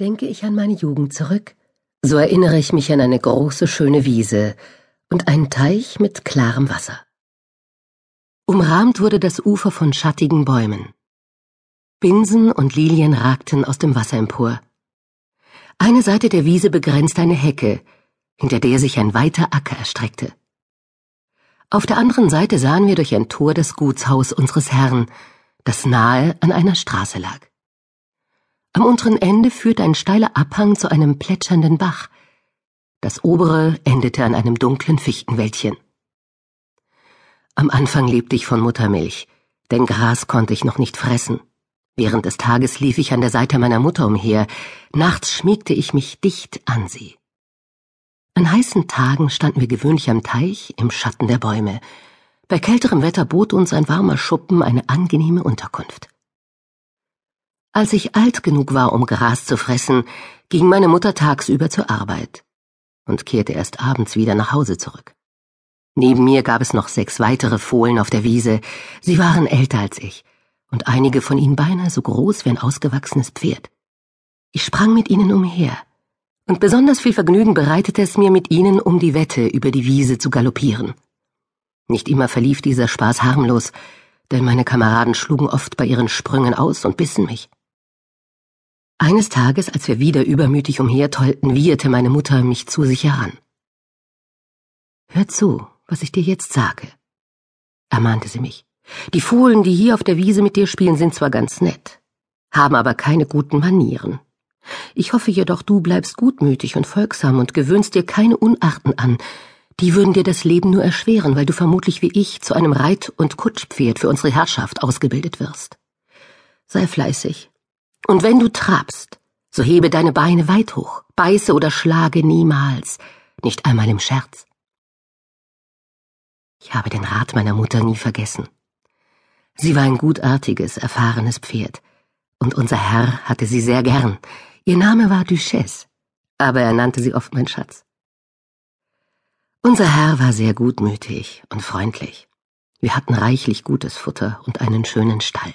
Denke ich an meine Jugend zurück, so erinnere ich mich an eine große, schöne Wiese und einen Teich mit klarem Wasser. Umrahmt wurde das Ufer von schattigen Bäumen. Binsen und Lilien ragten aus dem Wasser empor. Eine Seite der Wiese begrenzte eine Hecke, hinter der sich ein weiter Acker erstreckte. Auf der anderen Seite sahen wir durch ein Tor das Gutshaus unseres Herrn, das nahe an einer Straße lag. Am unteren Ende führte ein steiler Abhang zu einem plätschernden Bach. Das obere endete an einem dunklen Fichtenwäldchen. Am Anfang lebte ich von Muttermilch, denn Gras konnte ich noch nicht fressen. Während des Tages lief ich an der Seite meiner Mutter umher, nachts schmiegte ich mich dicht an sie. An heißen Tagen standen wir gewöhnlich am Teich im Schatten der Bäume. Bei kälterem Wetter bot uns ein warmer Schuppen eine angenehme Unterkunft. Als ich alt genug war, um Gras zu fressen, ging meine Mutter tagsüber zur Arbeit und kehrte erst abends wieder nach Hause zurück. Neben mir gab es noch sechs weitere Fohlen auf der Wiese. Sie waren älter als ich und einige von ihnen beinahe so groß wie ein ausgewachsenes Pferd. Ich sprang mit ihnen umher, und besonders viel Vergnügen bereitete es mir, mit ihnen um die Wette über die Wiese zu galoppieren. Nicht immer verlief dieser Spaß harmlos, denn meine Kameraden schlugen oft bei ihren Sprüngen aus und bissen mich. Eines Tages, als wir wieder übermütig umhertollten, wieherte meine Mutter mich zu sich heran. Hör zu, was ich dir jetzt sage, ermahnte sie mich. Die Fohlen, die hier auf der Wiese mit dir spielen, sind zwar ganz nett, haben aber keine guten Manieren. Ich hoffe jedoch, du bleibst gutmütig und folgsam und gewöhnst dir keine Unarten an. Die würden dir das Leben nur erschweren, weil du vermutlich wie ich zu einem Reit- und Kutschpferd für unsere Herrschaft ausgebildet wirst. Sei fleißig und wenn du trabst, so hebe deine Beine weit hoch, beiße oder schlage niemals, nicht einmal im Scherz. Ich habe den Rat meiner Mutter nie vergessen. Sie war ein gutartiges, erfahrenes Pferd, und unser Herr hatte sie sehr gern. Ihr Name war Duchesse, aber er nannte sie oft mein Schatz. Unser Herr war sehr gutmütig und freundlich. Wir hatten reichlich gutes Futter und einen schönen Stall.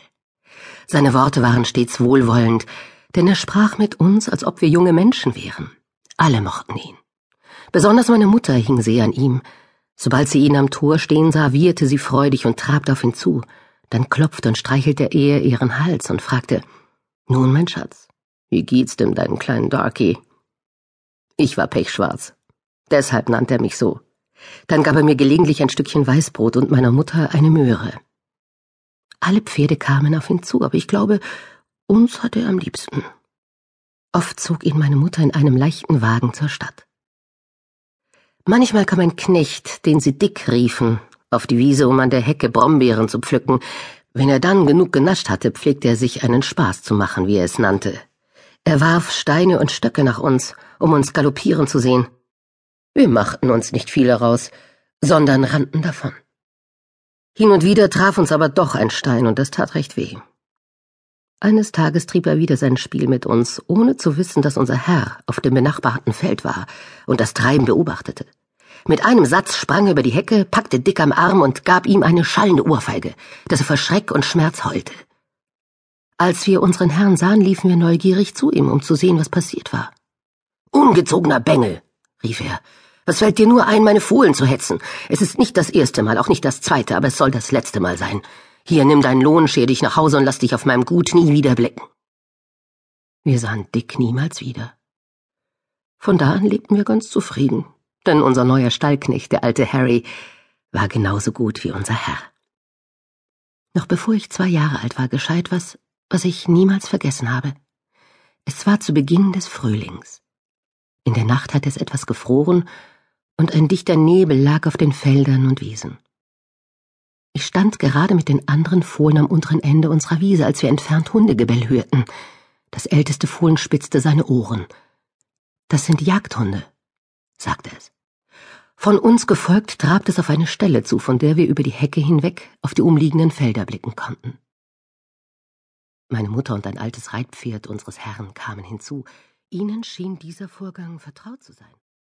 Seine Worte waren stets wohlwollend, denn er sprach mit uns, als ob wir junge Menschen wären. Alle mochten ihn. Besonders meine Mutter hing sehr an ihm. Sobald sie ihn am Tor stehen sah, wieherte sie freudig und trabte auf ihn zu. Dann klopfte und streichelte er ihren Hals und fragte, Nun, mein Schatz, wie geht's dem deinen kleinen Darky? Ich war pechschwarz. Deshalb nannte er mich so. Dann gab er mir gelegentlich ein Stückchen Weißbrot und meiner Mutter eine Möhre. Alle Pferde kamen auf ihn zu, aber ich glaube, uns hatte er am liebsten. Oft zog ihn meine Mutter in einem leichten Wagen zur Stadt. Manchmal kam ein Knecht, den sie Dick riefen, auf die Wiese, um an der Hecke Brombeeren zu pflücken. Wenn er dann genug genascht hatte, pflegte er sich einen Spaß zu machen, wie er es nannte. Er warf Steine und Stöcke nach uns, um uns galoppieren zu sehen. Wir machten uns nicht viel heraus, sondern rannten davon. Hin und wieder traf uns aber doch ein Stein, und das tat recht weh. Eines Tages trieb er wieder sein Spiel mit uns, ohne zu wissen, dass unser Herr auf dem benachbarten Feld war und das Treiben beobachtete. Mit einem Satz sprang er über die Hecke, packte Dick am Arm und gab ihm eine schallende Ohrfeige, dass er vor Schreck und Schmerz heulte. Als wir unseren Herrn sahen, liefen wir neugierig zu ihm, um zu sehen, was passiert war. Ungezogener Bengel, rief er, was fällt dir nur ein, meine Fohlen zu hetzen? Es ist nicht das erste Mal, auch nicht das zweite, aber es soll das letzte Mal sein. Hier, nimm deinen Lohn, scher dich nach Hause und lass dich auf meinem Gut nie wieder blicken. Wir sahen Dick niemals wieder. Von da an lebten wir ganz zufrieden, denn unser neuer Stallknecht, der alte Harry, war genauso gut wie unser Herr. Noch bevor ich zwei Jahre alt war, geschah etwas, was ich niemals vergessen habe. Es war zu Beginn des Frühlings. In der Nacht hatte es etwas gefroren und ein dichter Nebel lag auf den Feldern und Wiesen. Ich stand gerade mit den anderen Fohlen am unteren Ende unserer Wiese, als wir entfernt Hundegebell hörten. Das älteste Fohlen spitzte seine Ohren. Das sind Jagdhunde, sagte es. Von uns gefolgt trabte es auf eine Stelle zu, von der wir über die Hecke hinweg auf die umliegenden Felder blicken konnten. Meine Mutter und ein altes Reitpferd unseres Herrn kamen hinzu. Ihnen schien dieser Vorgang vertraut zu sein.